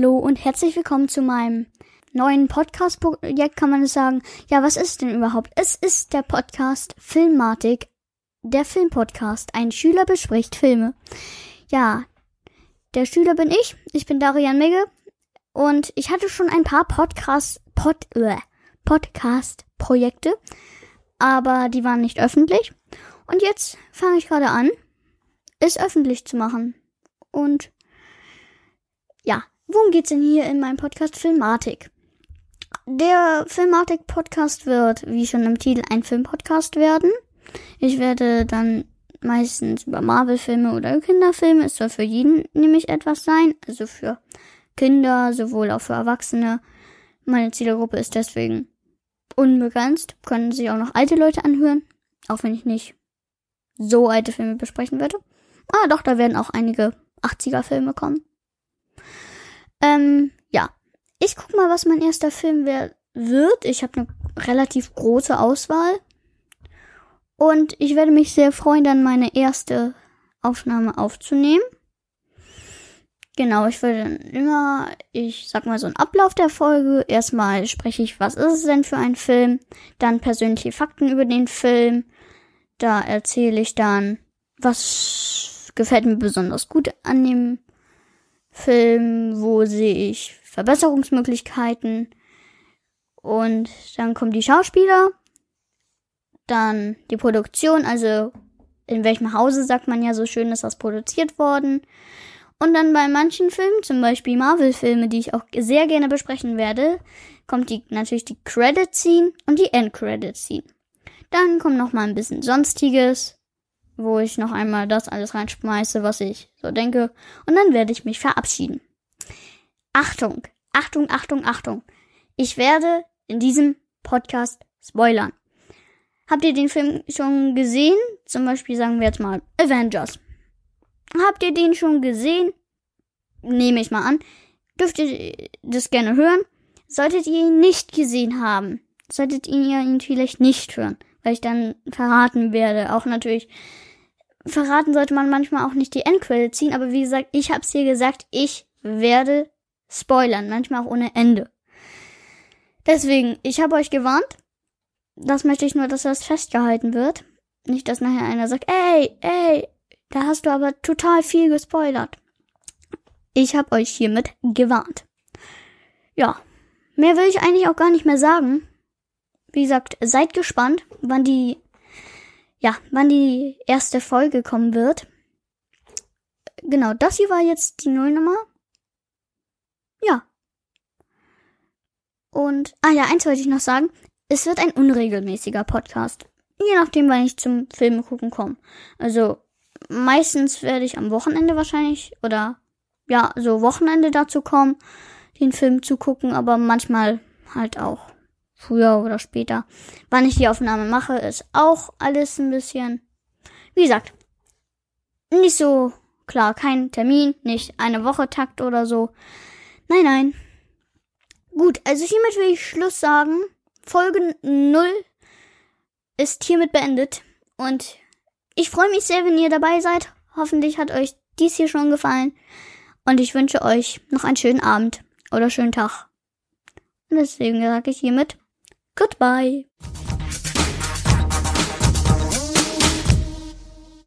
Hallo und herzlich willkommen zu meinem neuen Podcast-Projekt, kann man es sagen. Ja, was ist denn überhaupt? Es ist der Podcast Filmatik, der Filmpodcast. Ein Schüler bespricht Filme. Ja, der Schüler bin ich. Ich bin Darian Migge. Und ich hatte schon ein paar Podcast, Pod, Podcast-Projekte, aber die waren nicht öffentlich. Und jetzt fange ich gerade an, es öffentlich zu machen. Und ja, worum geht's denn hier in meinem Podcast Filmatik? Der Filmatik-Podcast wird, wie schon im Titel, ein Filmpodcast werden. Ich werde dann meistens über Marvel-Filme oder Kinderfilme. Es soll für jeden nämlich etwas sein. Also für Kinder, sowohl auch für Erwachsene. Meine Zielgruppe ist deswegen unbegrenzt. Können sich auch noch alte Leute anhören. Auch wenn ich nicht so alte Filme besprechen werde. Ah, doch, da werden auch einige 80er Filme kommen. Ähm, ja. Ich guck mal, was mein erster Film wird. Ich habe eine relativ große Auswahl. Und ich werde mich sehr freuen, dann meine erste Aufnahme aufzunehmen. Genau, ich würde dann immer, ich sag mal so einen Ablauf der Folge. Erstmal spreche ich, was ist es denn für ein Film? Dann persönliche Fakten über den Film. Da erzähle ich dann, was gefällt mir besonders gut an dem Film, wo sehe ich Verbesserungsmöglichkeiten. Und dann kommen die Schauspieler, dann die Produktion, also in welchem Hause sagt man ja so schön, ist das produziert worden. Und dann bei manchen Filmen, zum Beispiel Marvel-Filme, die ich auch sehr gerne besprechen werde, kommt die natürlich die Credit-Scene und die End-Credit-Scene. Dann kommt noch mal ein bisschen Sonstiges, wo ich noch einmal das alles reinschmeiße, was ich so denke. Und dann werde ich mich verabschieden. Achtung, Achtung, Achtung, Achtung. Ich werde in diesem Podcast spoilern. Habt ihr den Film schon gesehen? Zum Beispiel sagen wir jetzt mal Avengers. Habt ihr den schon gesehen? Nehme ich mal an. Dürft ihr das gerne hören? Solltet ihr ihn nicht gesehen haben, solltet ihr ihn vielleicht nicht hören, weil ich dann verraten werde. Auch natürlich verraten sollte man manchmal auch nicht die Endquelle ziehen, aber wie gesagt, ich hab's hier gesagt, ich werde spoilern, manchmal auch ohne Ende. Deswegen, ich habe euch gewarnt. Das möchte ich nur, dass das festgehalten wird. Nicht, dass nachher einer sagt, ey, ey, da hast du aber total viel gespoilert. Ich habe euch hiermit gewarnt. Ja, mehr will ich eigentlich auch gar nicht mehr sagen. Wie gesagt, seid gespannt, wann die ja, wann die erste Folge kommen wird. Genau, das hier war jetzt die Nullnummer. Ja. Und, ah ja, eins wollte ich noch sagen. Es wird ein unregelmäßiger Podcast. Je nachdem, wann ich zum Filme gucken komme. Also, meistens werde ich am Wochenende wahrscheinlich, oder, ja, so Wochenende dazu kommen, den Film zu gucken, aber manchmal halt auch früher oder später. Wann ich die Aufnahme mache, ist auch alles ein bisschen, wie gesagt, nicht so klar, kein Termin, nicht eine Woche Takt oder so. Nein, nein. Gut, also hiermit will ich Schluss sagen. Folge 0 ist hiermit beendet und ich freue mich sehr, wenn ihr dabei seid. Hoffentlich hat euch dies hier schon gefallen und ich wünsche euch noch einen schönen Abend oder schönen Tag. Und deswegen sage ich hiermit Goodbye.